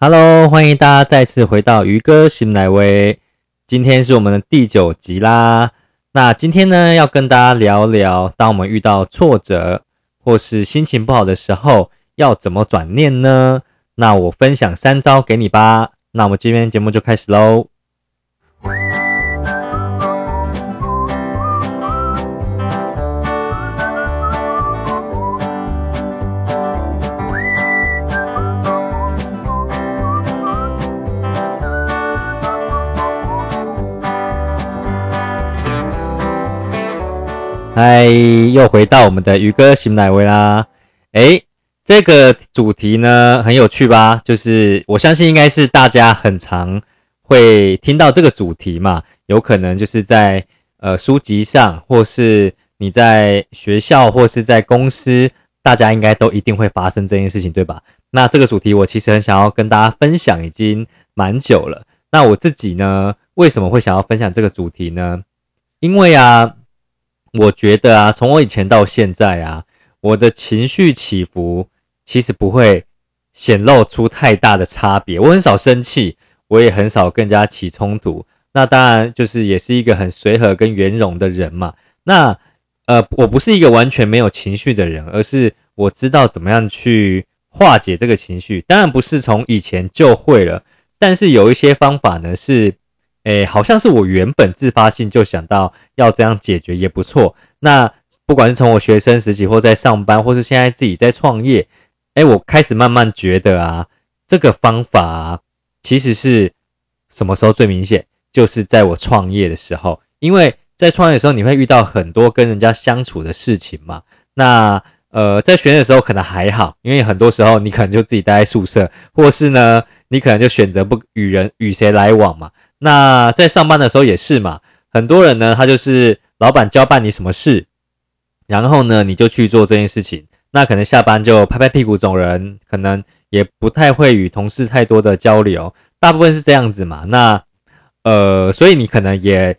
Hello，欢迎大家再次回到鱼哥新来威。今天是我们的第九集啦。那今天呢，要跟大家聊聊，当我们遇到挫折或是心情不好的时候，要怎么转念呢？那我分享三招给你吧。那我们今天节目就开始喽。嗨，又回到我们的鱼哥醒奶威啦。诶，这个主题呢很有趣吧？就是我相信应该是大家很常会听到这个主题嘛。有可能就是在呃书籍上，或是你在学校，或是在公司，大家应该都一定会发生这件事情，对吧？那这个主题我其实很想要跟大家分享，已经蛮久了。那我自己呢，为什么会想要分享这个主题呢？因为啊。我觉得啊，从我以前到现在啊，我的情绪起伏其实不会显露出太大的差别。我很少生气，我也很少跟人家起冲突。那当然就是也是一个很随和跟圆融的人嘛。那呃，我不是一个完全没有情绪的人，而是我知道怎么样去化解这个情绪。当然不是从以前就会了，但是有一些方法呢是。诶，好像是我原本自发性就想到要这样解决也不错。那不管是从我学生时期，或在上班，或是现在自己在创业，诶，我开始慢慢觉得啊，这个方法其实是什么时候最明显？就是在我创业的时候，因为在创业的时候，你会遇到很多跟人家相处的事情嘛。那呃，在学的时候可能还好，因为很多时候你可能就自己待在宿舍，或是呢，你可能就选择不与人与谁来往嘛。那在上班的时候也是嘛，很多人呢，他就是老板交办你什么事，然后呢，你就去做这件事情。那可能下班就拍拍屁股走人，可能也不太会与同事太多的交流，大部分是这样子嘛。那呃，所以你可能也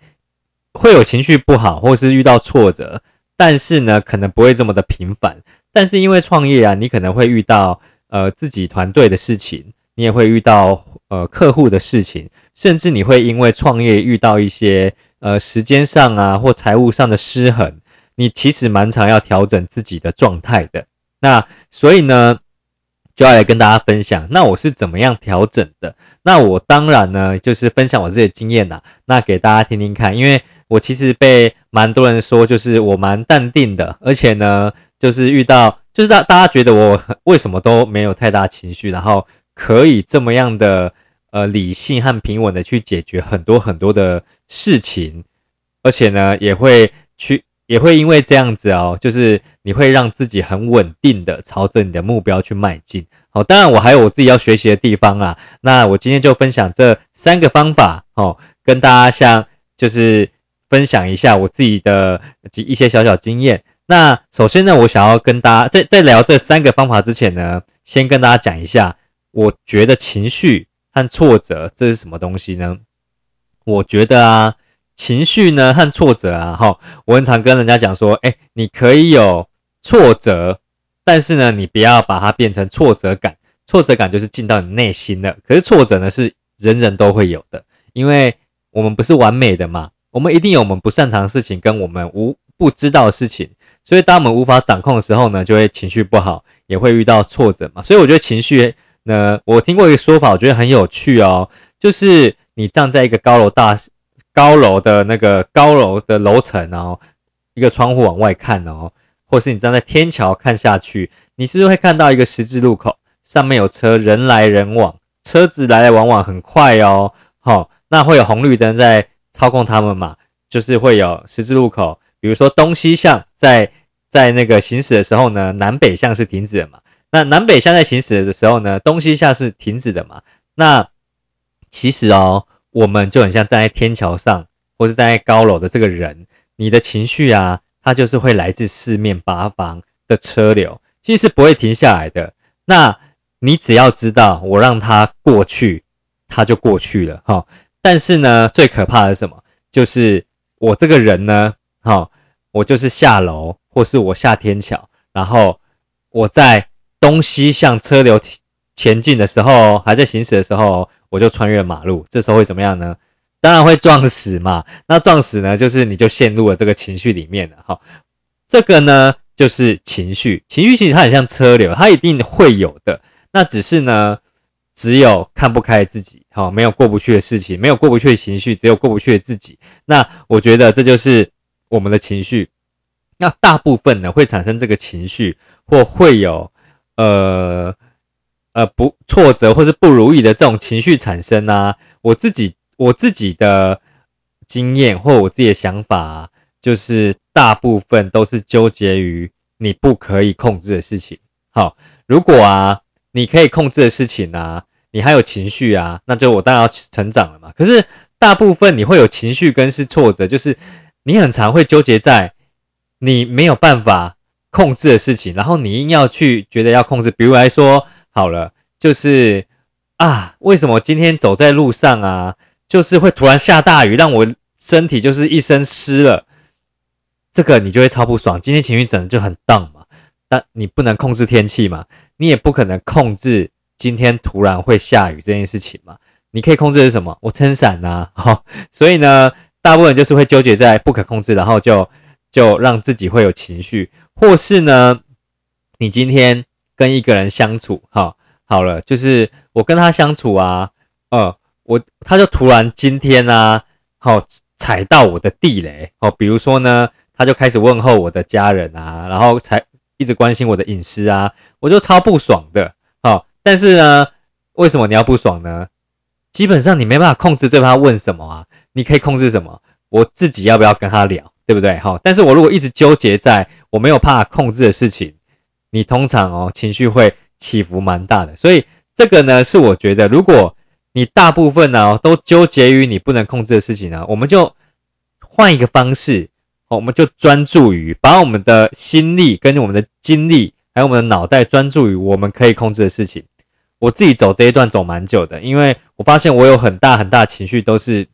会有情绪不好，或是遇到挫折，但是呢，可能不会这么的频繁。但是因为创业啊，你可能会遇到呃自己团队的事情，你也会遇到呃客户的事情。甚至你会因为创业遇到一些呃时间上啊或财务上的失衡，你其实蛮常要调整自己的状态的。那所以呢，就要来跟大家分享，那我是怎么样调整的？那我当然呢，就是分享我自己的经验呐，那给大家听听看。因为我其实被蛮多人说，就是我蛮淡定的，而且呢，就是遇到就是大大家觉得我为什么都没有太大情绪，然后可以这么样的。呃，理性和平稳的去解决很多很多的事情，而且呢，也会去，也会因为这样子哦，就是你会让自己很稳定的朝着你的目标去迈进。好，当然我还有我自己要学习的地方啊。那我今天就分享这三个方法哦，跟大家像就是分享一下我自己的一些小小经验。那首先呢，我想要跟大家在在聊这三个方法之前呢，先跟大家讲一下，我觉得情绪。和挫折这是什么东西呢？我觉得啊，情绪呢和挫折啊，哈，我很常跟人家讲说，哎，你可以有挫折，但是呢，你不要把它变成挫折感，挫折感就是进到你内心了。可是挫折呢是人人都会有的，因为我们不是完美的嘛，我们一定有我们不擅长的事情跟我们无不知道的事情，所以当我们无法掌控的时候呢，就会情绪不好，也会遇到挫折嘛。所以我觉得情绪。那我听过一个说法，我觉得很有趣哦，就是你站在一个高楼大高楼的那个高楼的楼层哦，一个窗户往外看哦，或是你站在天桥看下去，你是不是会看到一个十字路口，上面有车，人来人往，车子来来往往很快哦，好，那会有红绿灯在操控他们嘛？就是会有十字路口，比如说东西向在在那个行驶的时候呢，南北向是停止的嘛？那南北向在行驶的时候呢，东西向是停止的嘛？那其实哦，我们就很像站在天桥上，或是站在高楼的这个人，你的情绪啊，它就是会来自四面八方的车流，其实是不会停下来的。那你只要知道，我让它过去，它就过去了哈。但是呢，最可怕的是什么？就是我这个人呢，哈，我就是下楼，或是我下天桥，然后我在。东西向车流前进的时候，还在行驶的时候，我就穿越马路，这时候会怎么样呢？当然会撞死嘛。那撞死呢，就是你就陷入了这个情绪里面了。哈，这个呢就是情绪，情绪其实它很像车流，它一定会有的。那只是呢，只有看不开自己，好，没有过不去的事情，没有过不去的情绪，只有过不去的自己。那我觉得这就是我们的情绪。那大部分呢会产生这个情绪，或会有呃。呃，不挫折或是不如意的这种情绪产生啊，我自己我自己的经验或我自己的想法，就是大部分都是纠结于你不可以控制的事情。好，如果啊你可以控制的事情啊，你还有情绪啊，那就我当然要成长了嘛。可是大部分你会有情绪跟是挫折，就是你很常会纠结在你没有办法控制的事情，然后你硬要去觉得要控制，比如来说。好了，就是啊，为什么今天走在路上啊，就是会突然下大雨，让我身体就是一身湿了，这个你就会超不爽。今天情绪整的就很荡嘛，但你不能控制天气嘛，你也不可能控制今天突然会下雨这件事情嘛。你可以控制的是什么？我撑伞呐，哈。所以呢，大部分就是会纠结在不可控制，然后就就让自己会有情绪，或是呢，你今天。跟一个人相处，哈，好了，就是我跟他相处啊，呃，我他就突然今天呢，好踩到我的地雷，哦，比如说呢，他就开始问候我的家人啊，然后才一直关心我的隐私啊，我就超不爽的，好，但是呢，为什么你要不爽呢？基本上你没办法控制对方问什么啊，你可以控制什么？我自己要不要跟他聊，对不对？好，但是我如果一直纠结在我没有办法控制的事情。你通常哦情绪会起伏蛮大的，所以这个呢是我觉得，如果你大部分呢都纠结于你不能控制的事情呢，我们就换一个方式，我们就专注于把我们的心力跟我们的精力，还有我们的脑袋专注于我们可以控制的事情。我自己走这一段走蛮久的，因为我发现我有很大很大情绪都是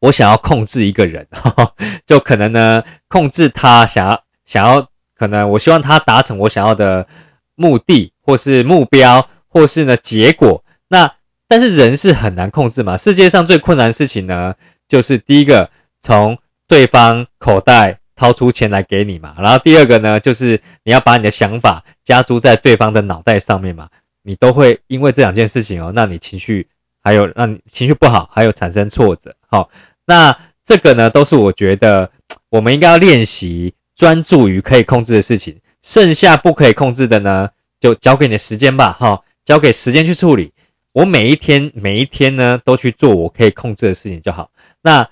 我想要控制一个人，就可能呢控制他想要想要。可能我希望他达成我想要的目的，或是目标，或是呢结果。那但是人是很难控制嘛。世界上最困难的事情呢，就是第一个从对方口袋掏出钱来给你嘛。然后第二个呢，就是你要把你的想法加注在对方的脑袋上面嘛。你都会因为这两件事情哦，让你情绪还有让你情绪不好，还有产生挫折。好，那这个呢，都是我觉得 我们应该要练习。专注于可以控制的事情，剩下不可以控制的呢，就交给你的时间吧，哈，交给时间去处理。我每一天每一天呢，都去做我可以控制的事情就好。那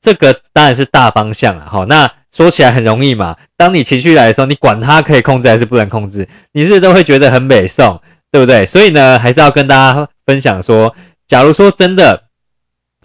这个当然是大方向了，哈。那说起来很容易嘛，当你情绪来的时候，你管它可以控制还是不能控制，你是不是都会觉得很美送，对不对？所以呢，还是要跟大家分享说，假如说真的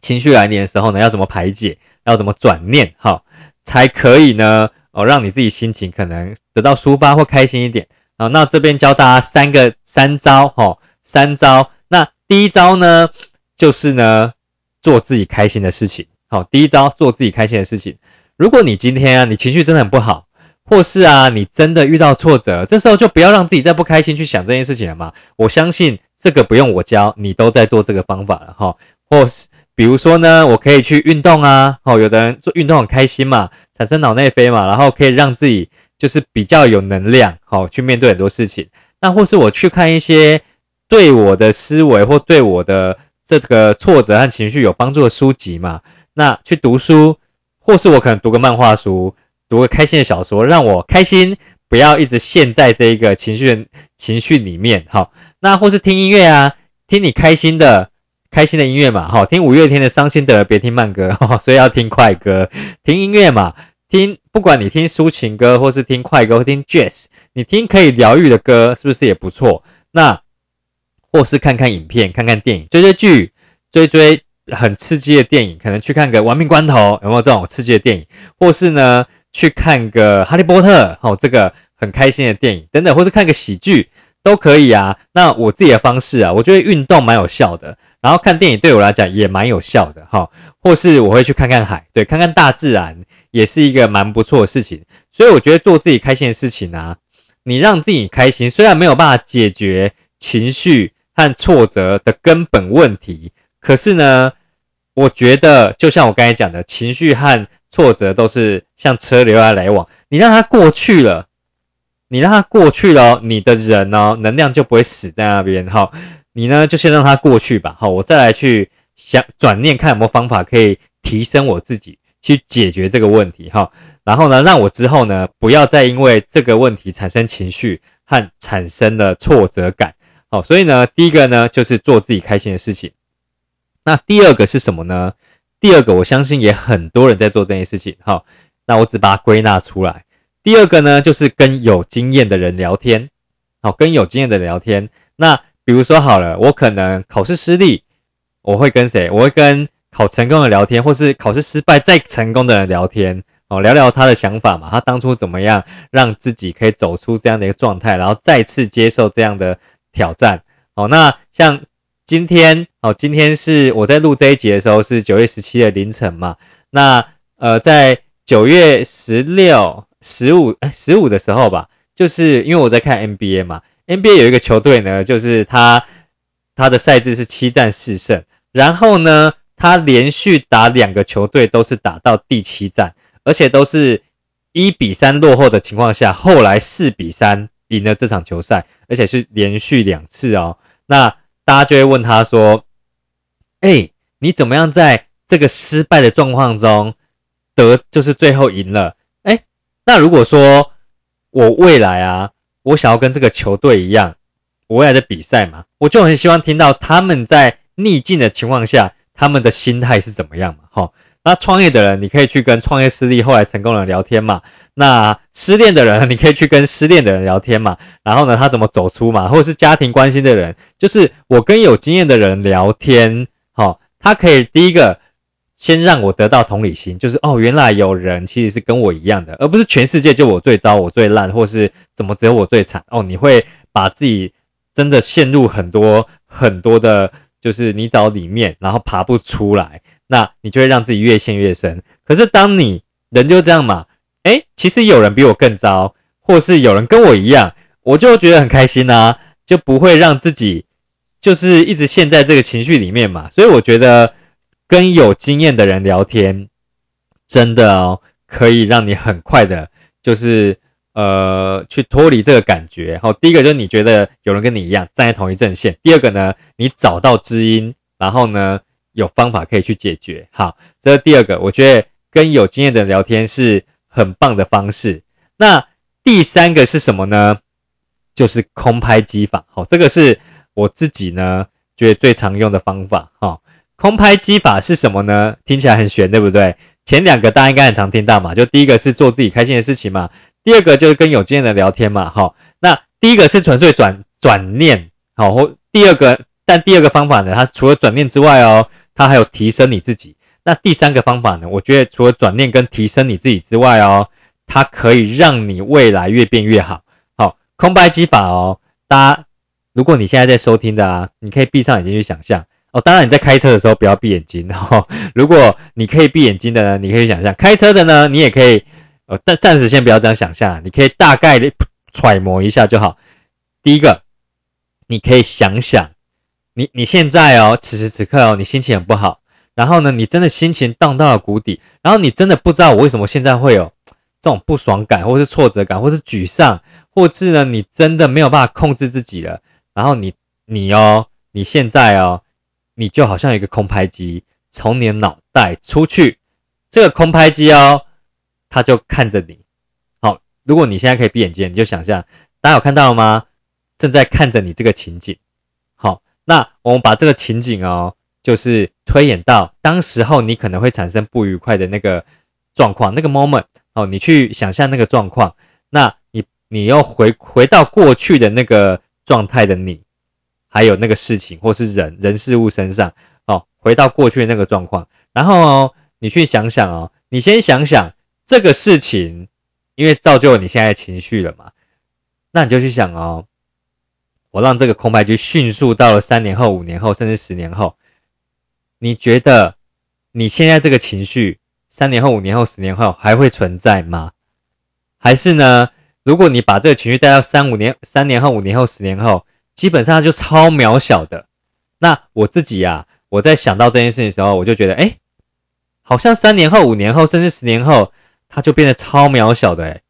情绪来临的时候呢，要怎么排解，要怎么转念，哈，才可以呢？哦，让你自己心情可能得到抒发或开心一点啊。那这边教大家三个三招，哈，三招。那第一招呢，就是呢，做自己开心的事情。好，第一招做自己开心的事情。如果你今天啊，你情绪真的很不好，或是啊，你真的遇到挫折，这时候就不要让自己再不开心去想这件事情了嘛。我相信这个不用我教，你都在做这个方法了哈。或是比如说呢，我可以去运动啊。哦，有的人做运动很开心嘛。产生脑内啡嘛，然后可以让自己就是比较有能量，好去面对很多事情。那或是我去看一些对我的思维或对我的这个挫折和情绪有帮助的书籍嘛。那去读书，或是我可能读个漫画书，读个开心的小说，让我开心，不要一直陷在这一个情绪情绪里面。好，那或是听音乐啊，听你开心的。开心的音乐嘛，好听五月天的伤心的别听慢歌，所以要听快歌，听音乐嘛，听不管你听抒情歌或是听快歌，听 jazz，你听可以疗愈的歌，是不是也不错？那或是看看影片，看看电影，追追剧，追追很刺激的电影，可能去看个亡命关头，有没有这种刺激的电影？或是呢，去看个哈利波特，好这个很开心的电影等等，或是看个喜剧都可以啊。那我自己的方式啊，我觉得运动蛮有效的。然后看电影对我来讲也蛮有效的哈，或是我会去看看海，对，看看大自然也是一个蛮不错的事情。所以我觉得做自己开心的事情啊，你让自己开心，虽然没有办法解决情绪和挫折的根本问题。可是呢，我觉得就像我刚才讲的，情绪和挫折都是像车流来来往，你让它过去了，你让它过去了，你的人呢，能量就不会死在那边。哈，你呢就先让它过去吧。好，我再来去想转念，看有没有方法可以提升我自己，去解决这个问题。哈。然后呢，让我之后呢，不要再因为这个问题产生情绪和产生了挫折感。好，所以呢，第一个呢，就是做自己开心的事情。那第二个是什么呢？第二个，我相信也很多人在做这件事情。好，那我只把它归纳出来。第二个呢，就是跟有经验的人聊天。好，跟有经验的聊天。那比如说好了，我可能考试失利，我会跟谁？我会跟考成功的聊天，或是考试失败再成功的人聊天。哦，聊聊他的想法嘛，他当初怎么样让自己可以走出这样的一个状态，然后再次接受这样的挑战。哦，那像今天，哦，今天是我在录这一集的时候是九月十七的凌晨嘛。那呃，在九月十六、十五、十五的时候吧，就是因为我在看 NBA 嘛，NBA 有一个球队呢，就是他他的赛制是七战四胜，然后呢，他连续打两个球队都是打到第七战。而且都是一比三落后的情况下，后来四比三赢了这场球赛，而且是连续两次哦。那大家就会问他说：“哎，你怎么样在这个失败的状况中得就是最后赢了？”哎，那如果说我未来啊，我想要跟这个球队一样，我未来的比赛嘛，我就很希望听到他们在逆境的情况下，他们的心态是怎么样嘛？哈。那创业的人，你可以去跟创业失利后来成功的人聊天嘛？那失恋的人，你可以去跟失恋的人聊天嘛？然后呢，他怎么走出嘛？或者是家庭关心的人，就是我跟有经验的人聊天，好，他可以第一个先让我得到同理心，就是哦，原来有人其实是跟我一样的，而不是全世界就我最糟，我最烂，或是怎么只有我最惨哦？你会把自己真的陷入很多很多的，就是泥沼里面，然后爬不出来。那你就会让自己越陷越深。可是当你人就这样嘛，诶，其实有人比我更糟，或是有人跟我一样，我就觉得很开心呐，就不会让自己就是一直陷在这个情绪里面嘛。所以我觉得跟有经验的人聊天，真的哦，可以让你很快的，就是呃去脱离这个感觉。好，第一个就是你觉得有人跟你一样站在同一阵线，第二个呢，你找到知音，然后呢。有方法可以去解决。好，这是第二个，我觉得跟有经验的人聊天是很棒的方式。那第三个是什么呢？就是空拍机法。好，这个是我自己呢觉得最常用的方法。哈，空拍机法是什么呢？听起来很玄，对不对？前两个大家应该很常听到嘛，就第一个是做自己开心的事情嘛，第二个就是跟有经验的聊天嘛。好，那第一个是纯粹转转念，好，或第二个，但第二个方法呢，它除了转念之外哦。它还有提升你自己。那第三个方法呢？我觉得除了转念跟提升你自己之外哦，它可以让你未来越变越好。好，空白机法哦，大家如果你现在在收听的啊，你可以闭上眼睛去想象哦。当然你在开车的时候不要闭眼睛哦。如果你可以闭眼睛的呢，你可以想象；开车的呢，你也可以呃，但暂时先不要这样想象，你可以大概的揣摩一下就好。第一个，你可以想想。你你现在哦，此时此刻哦，你心情很不好，然后呢，你真的心情荡到了谷底，然后你真的不知道我为什么现在会有这种不爽感，或是挫折感，或是沮丧，或是呢，你真的没有办法控制自己了，然后你你哦，你现在哦，你就好像有一个空拍机从你的脑袋出去，这个空拍机哦，它就看着你，好，如果你现在可以闭眼睛，你就想象，大家有看到吗？正在看着你这个情景。好那我们把这个情景哦，就是推演到当时候你可能会产生不愉快的那个状况，那个 moment 哦，你去想象那个状况，那你你又回回到过去的那个状态的你，还有那个事情或是人人事物身上哦，回到过去的那个状况，然后哦，你去想想哦，你先想想这个事情，因为造就了你现在的情绪了嘛，那你就去想哦。我让这个空白机迅速到了三年后、五年后，甚至十年后，你觉得你现在这个情绪，三年后、五年后、十年后还会存在吗？还是呢？如果你把这个情绪带到三五年、三年后、五年后、十年后，基本上就超渺小的。那我自己啊，我在想到这件事情的时候，我就觉得，哎，好像三年后、五年后，甚至十年后，它就变得超渺小的。哎，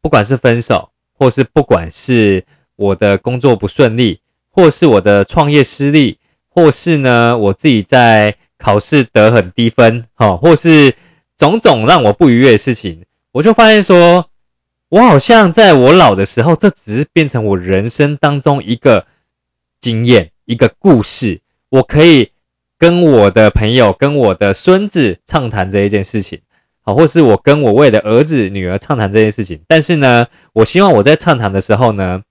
不管是分手，或是不管是我的工作不顺利，或是我的创业失利，或是呢，我自己在考试得很低分，哈，或是种种让我不愉悦的事情，我就发现说，我好像在我老的时候，这只是变成我人生当中一个经验。一个故事，我可以跟我的朋友、跟我的孙子畅谈这一件事情，好，或是我跟我未来的儿子、女儿畅谈这件事情。但是呢，我希望我在畅谈的时候呢，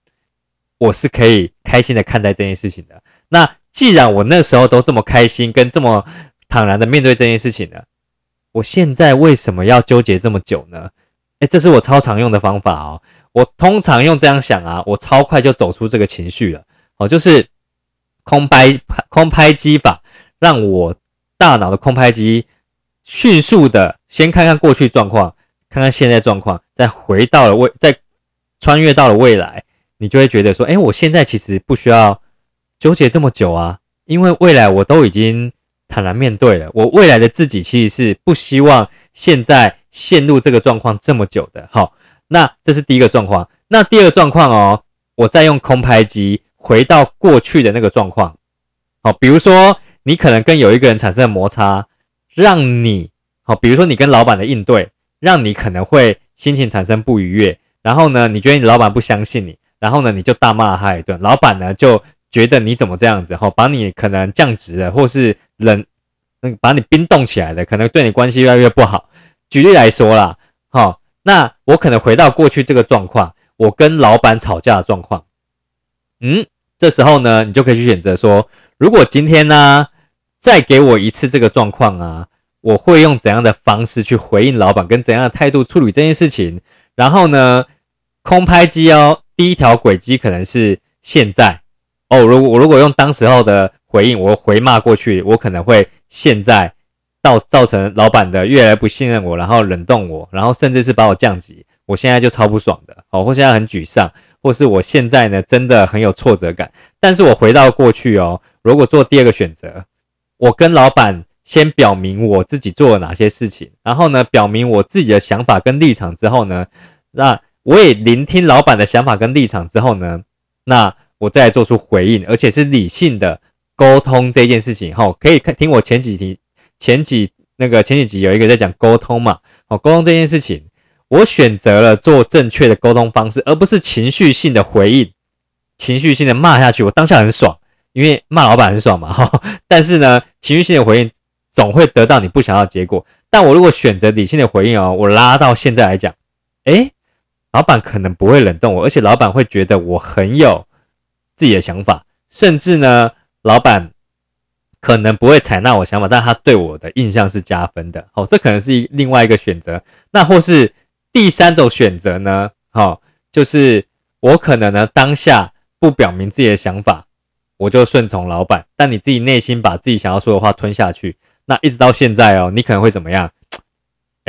我是可以开心的看待这件事情的。那既然我那时候都这么开心，跟这么坦然的面对这件事情呢，我现在为什么要纠结这么久呢？这是我超常用的方法哦。我通常用这样想啊，我超快就走出这个情绪了。哦，就是。空拍空拍机法，让我大脑的空拍机迅速的先看看过去状况，看看现在状况，再回到了未，再穿越到了未来，你就会觉得说，哎，我现在其实不需要纠结这么久啊，因为未来我都已经坦然面对了，我未来的自己其实是不希望现在陷入这个状况这么久的。好，那这是第一个状况，那第二个状况哦，我再用空拍机。回到过去的那个状况，好，比如说你可能跟有一个人产生了摩擦，让你好，比如说你跟老板的应对，让你可能会心情产生不愉悦，然后呢，你觉得你老板不相信你，然后呢，你就大骂他一顿，老板呢就觉得你怎么这样子，哈，把你可能降职了，或是冷，嗯，把你冰冻起来的，可能对你关系越来越不好。举例来说啦，好，那我可能回到过去这个状况，我跟老板吵架的状况，嗯。这时候呢，你就可以去选择说，如果今天呢，再给我一次这个状况啊，我会用怎样的方式去回应老板，跟怎样的态度处理这件事情。然后呢，空拍机哦，第一条轨迹可能是现在哦。如果我如果用当时候的回应，我回骂过去，我可能会现在造造成老板的越来越不信任我，然后冷冻我，然后甚至是把我降级。我现在就超不爽的，哦，或现在很沮丧。或是我现在呢，真的很有挫折感。但是我回到过去哦，如果做第二个选择，我跟老板先表明我自己做了哪些事情，然后呢，表明我自己的想法跟立场之后呢，那我也聆听老板的想法跟立场之后呢，那我再做出回应，而且是理性的沟通这件事情。哈，可以看听我前几题、前几那个前几集有一个在讲沟通嘛，哦，沟通这件事情。我选择了做正确的沟通方式，而不是情绪性的回应，情绪性的骂下去。我当下很爽，因为骂老板很爽嘛。哈，但是呢，情绪性的回应总会得到你不想要的结果。但我如果选择理性的回应哦，我拉到现在来讲，诶，老板可能不会冷冻我，而且老板会觉得我很有自己的想法，甚至呢，老板可能不会采纳我想法，但他对我的印象是加分的。哦，这可能是另外一个选择。那或是。第三种选择呢，好，就是我可能呢当下不表明自己的想法，我就顺从老板，但你自己内心把自己想要说的话吞下去，那一直到现在哦，你可能会怎么样？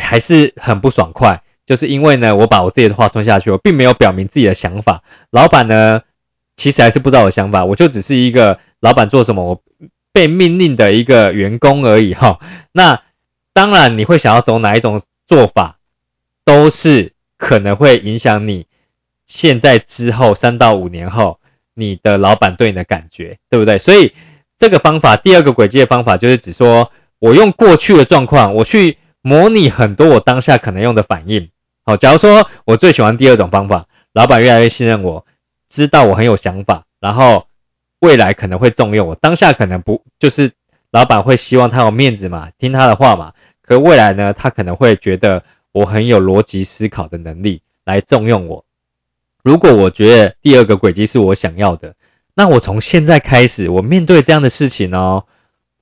还是很不爽快，就是因为呢，我把我自己的话吞下去，我并没有表明自己的想法，老板呢其实还是不知道我想法，我就只是一个老板做什么我被命令的一个员工而已哈。那当然你会想要走哪一种做法？都是可能会影响你现在之后三到五年后你的老板对你的感觉，对不对？所以这个方法，第二个轨迹的方法就是指说，我用过去的状况，我去模拟很多我当下可能用的反应。好，假如说我最喜欢第二种方法，老板越来越信任我，知道我很有想法，然后未来可能会重用我，当下可能不就是老板会希望他有面子嘛，听他的话嘛。可未来呢，他可能会觉得。我很有逻辑思考的能力来重用我。如果我觉得第二个轨迹是我想要的，那我从现在开始，我面对这样的事情哦，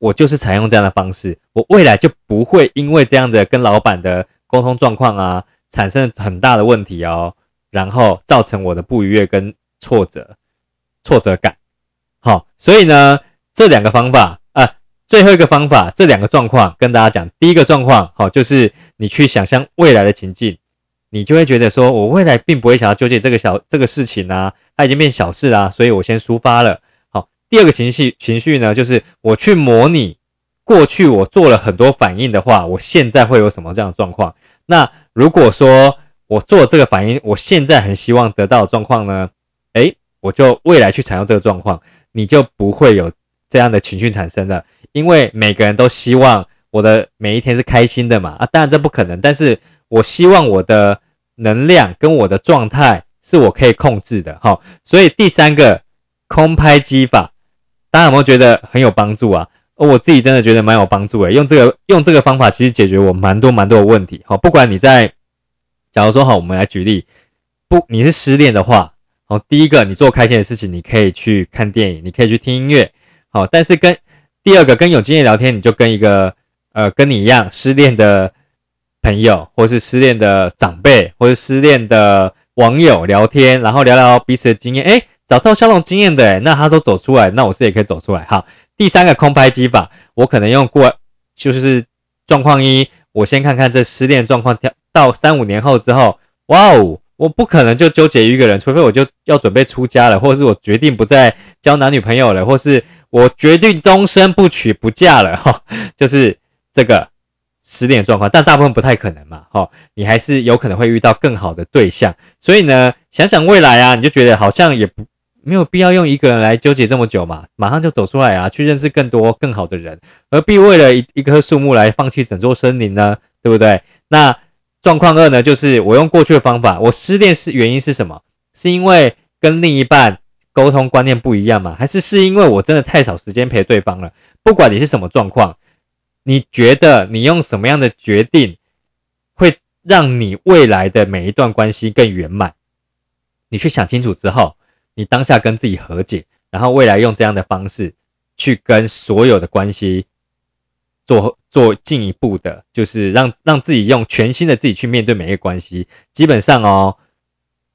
我就是采用这样的方式，我未来就不会因为这样的跟老板的沟通状况啊，产生很大的问题哦，然后造成我的不愉悦跟挫折、挫折感。好，所以呢，这两个方法啊。最后一个方法，这两个状况跟大家讲。第一个状况，好，就是你去想象未来的情境，你就会觉得说，我未来并不会想要纠结这个小这个事情啊，它已经变小事啦，所以我先抒发了。好，第二个情绪情绪呢，就是我去模拟过去我做了很多反应的话，我现在会有什么这样的状况？那如果说我做这个反应，我现在很希望得到的状况呢？诶，我就未来去采用这个状况，你就不会有这样的情绪产生了，因为每个人都希望我的每一天是开心的嘛。啊，当然这不可能，但是我希望我的。能量跟我的状态是我可以控制的，哈，所以第三个空拍机法，大家有没有觉得很有帮助啊？我自己真的觉得蛮有帮助诶，用这个用这个方法，其实解决我蛮多蛮多的问题，好，不管你在，假如说好，我们来举例，不，你是失恋的话，好，第一个你做开心的事情，你可以去看电影，你可以去听音乐，好，但是跟第二个跟有经验聊天，你就跟一个呃跟你一样失恋的。朋友，或是失恋的长辈，或是失恋的网友聊天，然后聊聊彼此的经验，哎，找到相同经验的，那他都走出来，那我是也可以走出来哈。第三个空拍机法，我可能用过，就是状况一，我先看看这失恋状况，到三五年后之后，哇哦，我不可能就纠结于一个人，除非我就要准备出家了，或者是我决定不再交男女朋友了，或是我决定终身不娶不嫁了哈，就是这个。失恋状况，但大部分不太可能嘛，哈，你还是有可能会遇到更好的对象，所以呢，想想未来啊，你就觉得好像也不没有必要用一个人来纠结这么久嘛，马上就走出来啊，去认识更多更好的人，何必为了一一棵树木来放弃整座森林呢？对不对？那状况二呢，就是我用过去的方法，我失恋是原因是什么？是因为跟另一半沟通观念不一样吗？还是是因为我真的太少时间陪对方了？不管你是什么状况。你觉得你用什么样的决定会让你未来的每一段关系更圆满？你去想清楚之后，你当下跟自己和解，然后未来用这样的方式去跟所有的关系做做进一步的，就是让让自己用全新的自己去面对每一个关系。基本上哦，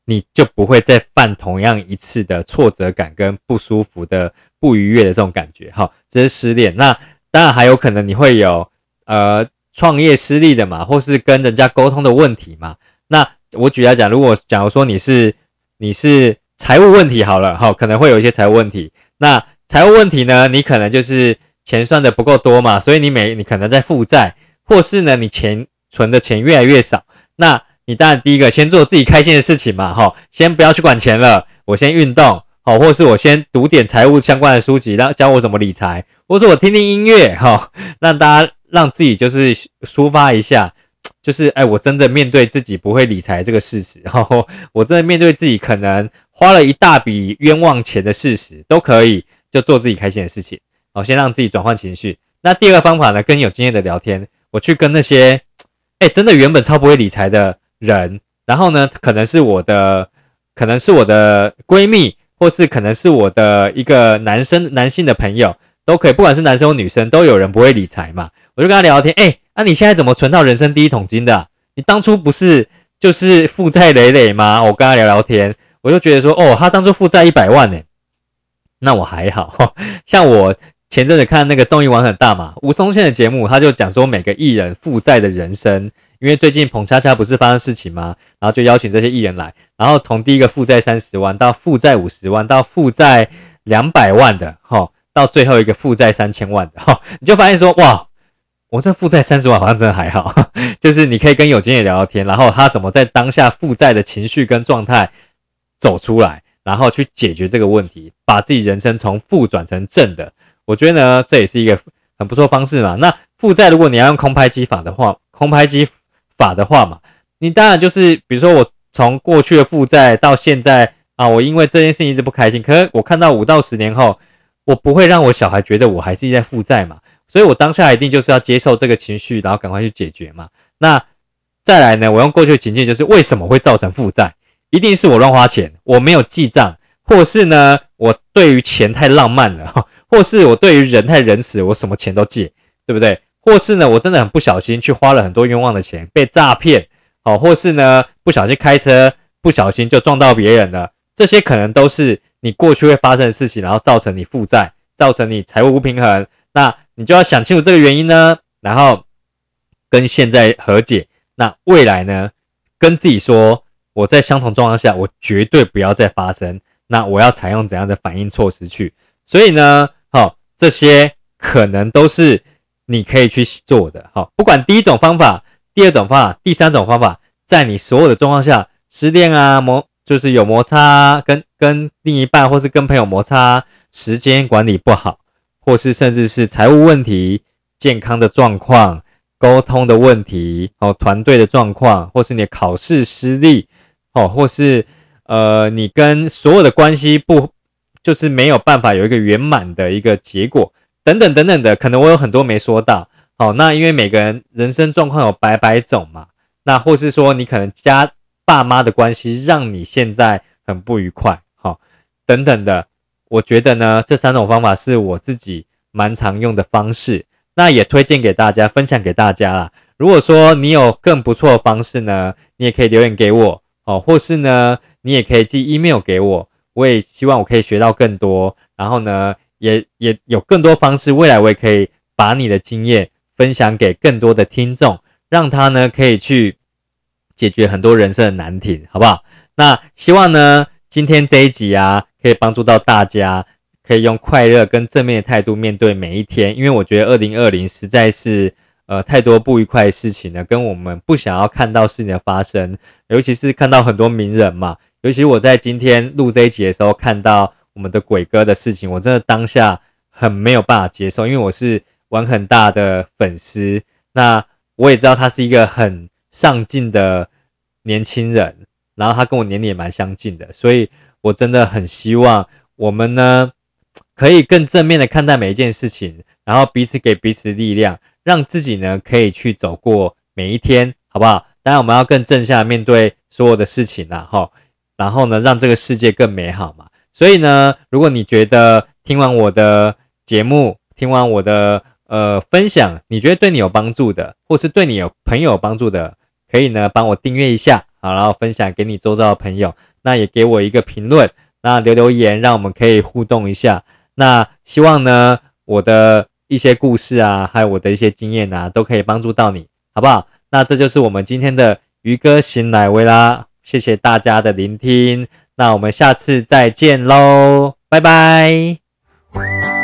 你就不会再犯同样一次的挫折感跟不舒服的不愉悦的这种感觉。哈，这是失恋。那。当然还有可能你会有呃创业失利的嘛，或是跟人家沟通的问题嘛。那我举来讲，如果假如说你是你是财务问题好了哈，可能会有一些财务问题。那财务问题呢，你可能就是钱算的不够多嘛，所以你每你可能在负债，或是呢你钱存的钱越来越少。那你当然第一个先做自己开心的事情嘛，哈，先不要去管钱了，我先运动。好，或是我先读点财务相关的书籍，让教我怎么理财，或是我听听音乐，哈，让大家让自己就是抒发一下，就是哎，我真的面对自己不会理财这个事实，然后我真的面对自己可能花了一大笔冤枉钱的事实，都可以就做自己开心的事情，好，先让自己转换情绪。那第二个方法呢，跟有经验的聊天，我去跟那些哎真的原本超不会理财的人，然后呢，可能是我的，可能是我的闺蜜。或是可能是我的一个男生、男性的朋友都可以，不管是男生或女生，都有人不会理财嘛。我就跟他聊天，哎，那你现在怎么存到人生第一桶金的？你当初不是就是负债累累吗？我跟他聊聊天，我就觉得说，哦，他当初负债一百万呢，那我还好。像我前阵子看那个综艺玩很大嘛，吴宗宪的节目，他就讲说每个艺人负债的人生。因为最近彭恰恰不是发生事情吗？然后就邀请这些艺人来，然后从第一个负债三十万到负债五十万到负债两百万的，哈，到最后一个负债三千万的，哈，你就发现说，哇，我这负债三十万好像真的还好，就是你可以跟有经验聊聊天，然后他怎么在当下负债的情绪跟状态走出来，然后去解决这个问题，把自己人生从负转成正的，我觉得呢，这也是一个很不错方式嘛。那负债如果你要用空拍机法的话，空拍机。法的话嘛，你当然就是比如说我从过去的负债到现在啊，我因为这件事情一直不开心。可是我看到五到十年后，我不会让我小孩觉得我还是在负债嘛，所以我当下一定就是要接受这个情绪，然后赶快去解决嘛。那再来呢，我用过去的情境就是为什么会造成负债？一定是我乱花钱，我没有记账，或是呢我对于钱太浪漫了，或是我对于人太仁慈，我什么钱都借，对不对？或是呢，我真的很不小心去花了很多冤枉的钱，被诈骗，哦，或是呢不小心开车不小心就撞到别人了，这些可能都是你过去会发生的事情，然后造成你负债，造成你财务不平衡，那你就要想清楚这个原因呢，然后跟现在和解，那未来呢跟自己说，我在相同状况下，我绝对不要再发生。那我要采用怎样的反应措施去？所以呢，这些可能都是你可以去做的。好，不管第一种方法、第二种方法、第三种方法，在你所有的状况下，失恋啊，摩就是有摩擦，跟跟另一半或是跟朋友摩擦，时间管理不好，或是甚至是财务问题、健康的状况、沟通的问题，哦，团队的状况，或是你考试失利，哦，或是。呃，你跟所有的关系不，就是没有办法有一个圆满的一个结果，等等等等的，可能我有很多没说到。好，那因为每个人人生状况有百百种嘛，那或是说你可能家爸妈的关系让你现在很不愉快，好，等等的，我觉得呢，这三种方法是我自己蛮常用的方式，那也推荐给大家，分享给大家啦。如果说你有更不错的方式呢，你也可以留言给我，哦，或是呢。你也可以寄 email 给我，我也希望我可以学到更多，然后呢，也也有更多方式，未来我也可以把你的经验分享给更多的听众，让他呢可以去解决很多人生的难题，好不好？那希望呢今天这一集啊，可以帮助到大家，可以用快乐跟正面的态度面对每一天，因为我觉得二零二零实在是。呃，太多不愉快的事情呢，跟我们不想要看到事情的发生，尤其是看到很多名人嘛。尤其我在今天录这一集的时候，看到我们的鬼哥的事情，我真的当下很没有办法接受，因为我是玩很大的粉丝，那我也知道他是一个很上进的年轻人，然后他跟我年龄也蛮相近的，所以我真的很希望我们呢，可以更正面的看待每一件事情，然后彼此给彼此力量。让自己呢可以去走过每一天，好不好？当然我们要更正向面对所有的事情啦，哈。然后呢，让这个世界更美好嘛。所以呢，如果你觉得听完我的节目，听完我的呃分享，你觉得对你有帮助的，或是对你有朋友有帮助的，可以呢帮我订阅一下，好，然后分享给你周遭的朋友。那也给我一个评论，那留留言，让我们可以互动一下。那希望呢我的。一些故事啊，还有我的一些经验啊，都可以帮助到你，好不好？那这就是我们今天的渔哥醒来威啦，谢谢大家的聆听，那我们下次再见喽，拜拜。